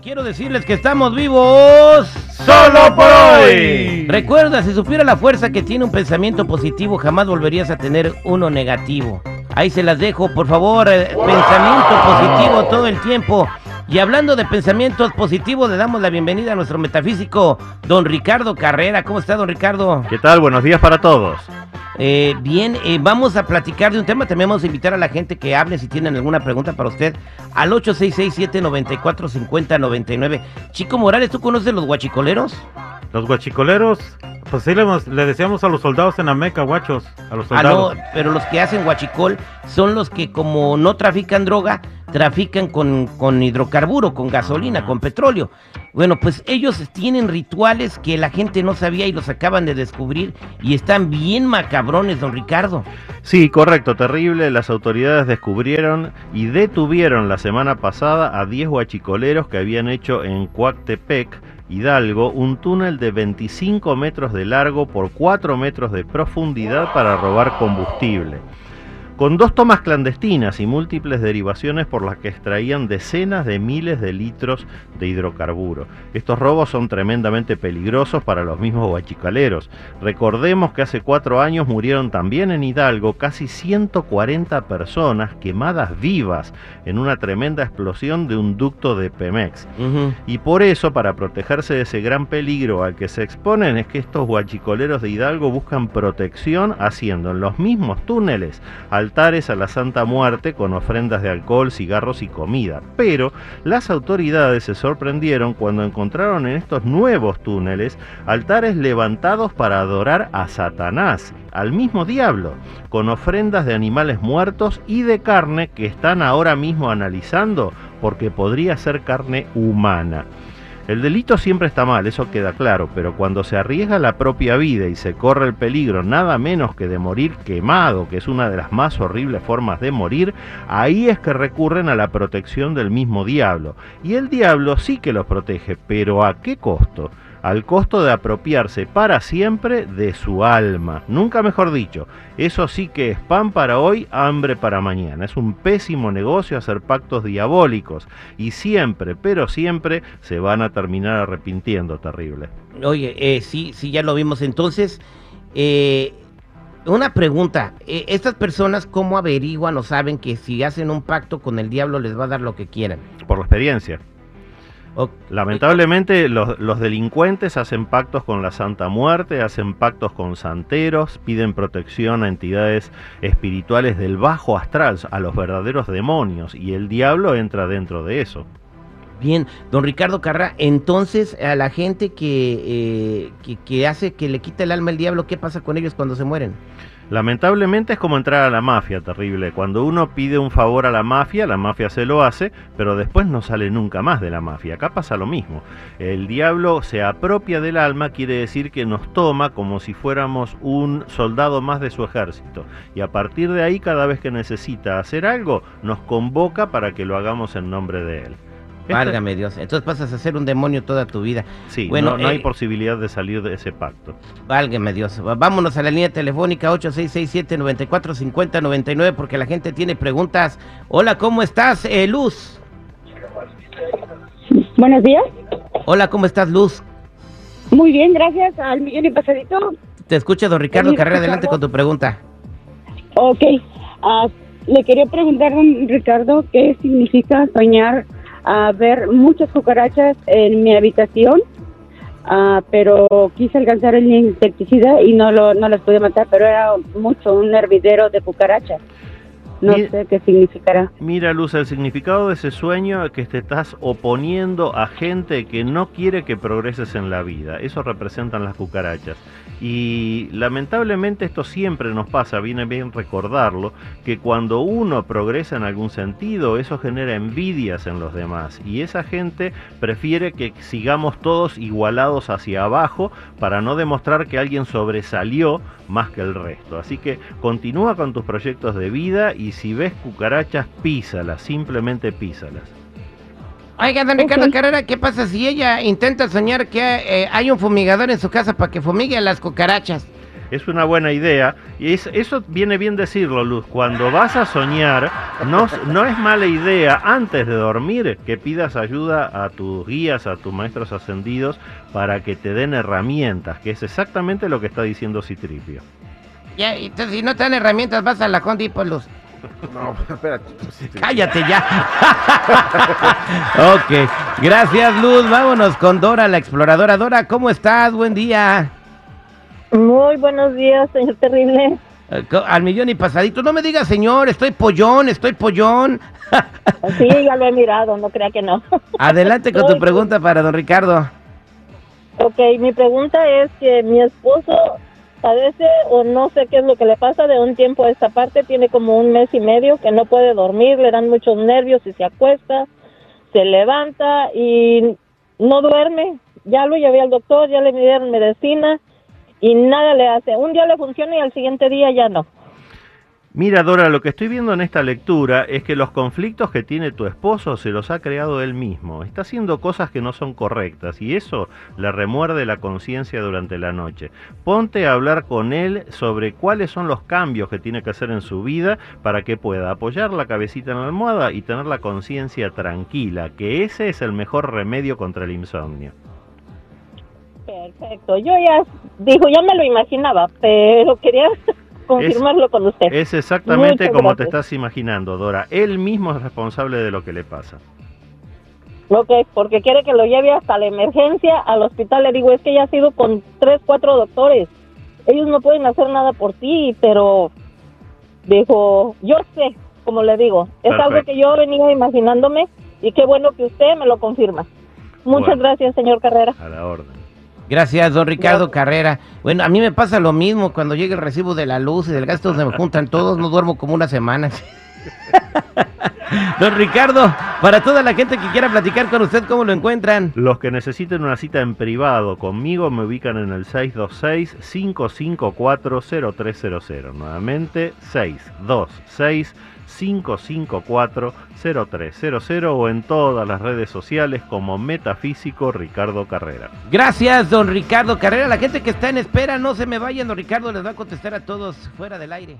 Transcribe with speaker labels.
Speaker 1: decirles que estamos vivos
Speaker 2: solo por hoy.
Speaker 1: Recuerda, si supiera la fuerza que tiene un pensamiento positivo, jamás volverías a tener uno negativo. Ahí se las dejo, por favor, eh, pensamiento positivo todo el tiempo. Y hablando de pensamientos positivos, le damos la bienvenida a nuestro metafísico, don Ricardo Carrera. ¿Cómo está, don Ricardo?
Speaker 2: ¿Qué tal? Buenos días para todos.
Speaker 1: Eh, bien, eh, vamos a platicar de un tema. También vamos a invitar a la gente que hable si tienen alguna pregunta para usted al 8667-945099. Chico Morales, ¿tú conoces los guachicoleros?
Speaker 2: Los guachicoleros, pues sí le, le, decíamos a los soldados en Ameca, guachos, a los
Speaker 1: soldados. Ah, no, pero los que hacen guachicol son los que como no trafican droga, trafican con, con hidrocarburo, con gasolina, con petróleo. Bueno, pues ellos tienen rituales que la gente no sabía y los acaban de descubrir y están bien macabrones, don Ricardo.
Speaker 2: Sí, correcto, terrible. Las autoridades descubrieron y detuvieron la semana pasada a 10 guachicoleros que habían hecho en Coactepec, Hidalgo, un túnel de 25 metros de largo por 4 metros de profundidad para robar combustible con dos tomas clandestinas y múltiples derivaciones por las que extraían decenas de miles de litros de hidrocarburo. Estos robos son tremendamente peligrosos para los mismos guachicaleros. Recordemos que hace cuatro años murieron también en Hidalgo casi 140 personas quemadas vivas en una tremenda explosión de un ducto de Pemex. Y por eso, para protegerse de ese gran peligro al que se exponen, es que estos guachicoleros de Hidalgo buscan protección haciendo en los mismos túneles al altares a la Santa Muerte con ofrendas de alcohol, cigarros y comida. Pero las autoridades se sorprendieron cuando encontraron en estos nuevos túneles altares levantados para adorar a Satanás, al mismo diablo, con ofrendas de animales muertos y de carne que están ahora mismo analizando porque podría ser carne humana. El delito siempre está mal, eso queda claro, pero cuando se arriesga la propia vida y se corre el peligro nada menos que de morir quemado, que es una de las más horribles formas de morir, ahí es que recurren a la protección del mismo diablo. Y el diablo sí que los protege, pero ¿a qué costo? Al costo de apropiarse para siempre de su alma. Nunca mejor dicho, eso sí que es pan para hoy, hambre para mañana. Es un pésimo negocio hacer pactos diabólicos y siempre, pero siempre se van a terminar arrepintiendo, terrible.
Speaker 1: Oye, eh, sí, sí, ya lo vimos entonces. Eh, una pregunta, eh, ¿estas personas cómo averiguan o saben que si hacen un pacto con el diablo les va a dar lo que quieran?
Speaker 2: Por la experiencia. Lamentablemente los, delincuentes hacen pactos con la Santa Muerte, hacen pactos con santeros, piden protección a entidades espirituales del bajo astral, a los verdaderos demonios, y el diablo entra dentro de eso.
Speaker 1: Bien, don Ricardo Carra, entonces a la gente que, eh, que hace que le quita el alma el diablo, ¿qué pasa con ellos cuando se mueren?
Speaker 2: Lamentablemente es como entrar a la mafia, terrible. Cuando uno pide un favor a la mafia, la mafia se lo hace, pero después no sale nunca más de la mafia. Acá pasa lo mismo. El diablo se apropia del alma, quiere decir que nos toma como si fuéramos un soldado más de su ejército. Y a partir de ahí, cada vez que necesita hacer algo, nos convoca para que lo hagamos en nombre de él.
Speaker 1: Válgame Dios. Entonces pasas a ser un demonio toda tu vida.
Speaker 2: Sí, bueno, no, hay eh, posibilidad de salir de ese pacto.
Speaker 1: Válgame Dios. Vámonos a la línea telefónica 8667-945099 porque la gente tiene preguntas. Hola, ¿cómo estás, eh, Luz?
Speaker 3: Buenos días.
Speaker 1: Hola, ¿cómo estás, Luz?
Speaker 3: Muy bien, gracias al millón y pasadito.
Speaker 1: Te escucha don Ricardo Carrera, adelante con tu pregunta.
Speaker 3: Ok, uh, le quería preguntar, don Ricardo, ¿qué significa soñar a ver muchas cucarachas en mi habitación, uh, pero quise alcanzar el insecticida y no, lo, no las pude matar, pero era mucho, un hervidero de cucarachas. No sé qué significará.
Speaker 2: Mira, Luz, el significado de ese sueño es que te estás oponiendo a gente que no quiere que progreses en la vida. Eso representan las cucarachas. Y lamentablemente esto siempre nos pasa, viene bien recordarlo, que cuando uno progresa en algún sentido, eso genera envidias en los demás. Y esa gente prefiere que sigamos todos igualados hacia abajo para no demostrar que alguien sobresalió más que el resto. Así que continúa con tus proyectos de vida y si ves cucarachas, písalas, simplemente písalas.
Speaker 1: Oiga, don Ricardo Carrera, ¿qué pasa si ella intenta soñar que eh, hay un fumigador en su casa para que fumigue a las cucarachas?
Speaker 2: es una buena idea. Y es, eso viene bien decirlo, Luz. Cuando vas a soñar, no, no es mala idea antes de dormir que pidas ayuda a tus guías, a tus maestros ascendidos, para que te den herramientas, que es exactamente lo que está diciendo Citripio.
Speaker 1: Ya, entonces, si no te dan herramientas, vas a la Luz.
Speaker 4: No, espérate.
Speaker 1: Cállate ya. ok, gracias Luz. Vámonos con Dora, la exploradora. Dora, ¿cómo estás? Buen día.
Speaker 5: Muy buenos días, señor Terrible.
Speaker 1: Eh, Al millón y pasadito. No me digas, señor, estoy pollón, estoy pollón.
Speaker 5: Sí, ya lo he mirado, no crea que no.
Speaker 1: Adelante con tu pregunta para don Ricardo.
Speaker 5: Ok, mi pregunta es que mi esposo padece o no sé qué es lo que le pasa de un tiempo a esta parte, tiene como un mes y medio que no puede dormir, le dan muchos nervios y se acuesta, se levanta y no duerme. Ya lo llevé al doctor, ya le dieron medicina y nada le hace. Un día le funciona y al siguiente día ya no.
Speaker 2: Mira, Dora, lo que estoy viendo en esta lectura es que los conflictos que tiene tu esposo se los ha creado él mismo. Está haciendo cosas que no son correctas y eso le remuerde la conciencia durante la noche. Ponte a hablar con él sobre cuáles son los cambios que tiene que hacer en su vida para que pueda apoyar la cabecita en la almohada y tener la conciencia tranquila, que ese es el mejor remedio contra el insomnio.
Speaker 5: Perfecto, yo ya dijo, ya me lo imaginaba, pero quería confirmarlo con usted.
Speaker 2: Es exactamente
Speaker 5: Muchas
Speaker 2: como te estás imaginando, Dora. Él mismo es responsable de lo que le pasa.
Speaker 5: Ok, porque quiere que lo lleve hasta la emergencia al hospital. Le digo, es que ya has ido con tres, cuatro doctores. Ellos no pueden hacer nada por ti, pero dijo, yo sé, como le digo, es algo que yo venía imaginándome y qué bueno que usted me lo confirma. Muchas
Speaker 2: Bueno.
Speaker 5: gracias, señor Carrera.
Speaker 2: A la orden.
Speaker 1: Gracias, don Ricardo
Speaker 5: Gracias.
Speaker 1: Carrera. Bueno, a mí me pasa lo mismo cuando llega el recibo de la luz y del gasto, se me juntan todos, no duermo como una semana. don Ricardo, para toda la gente que quiera platicar con usted, ¿cómo lo encuentran?
Speaker 2: Los que necesiten una cita en privado conmigo me ubican en el 626-554-0300. Nuevamente, 626-554-0300 o en todas las redes sociales como Metafísico Ricardo Carrera.
Speaker 1: Gracias, don Ricardo Carrera. La gente que está en espera, no se me vayan, don Ricardo les va a contestar a todos fuera del aire.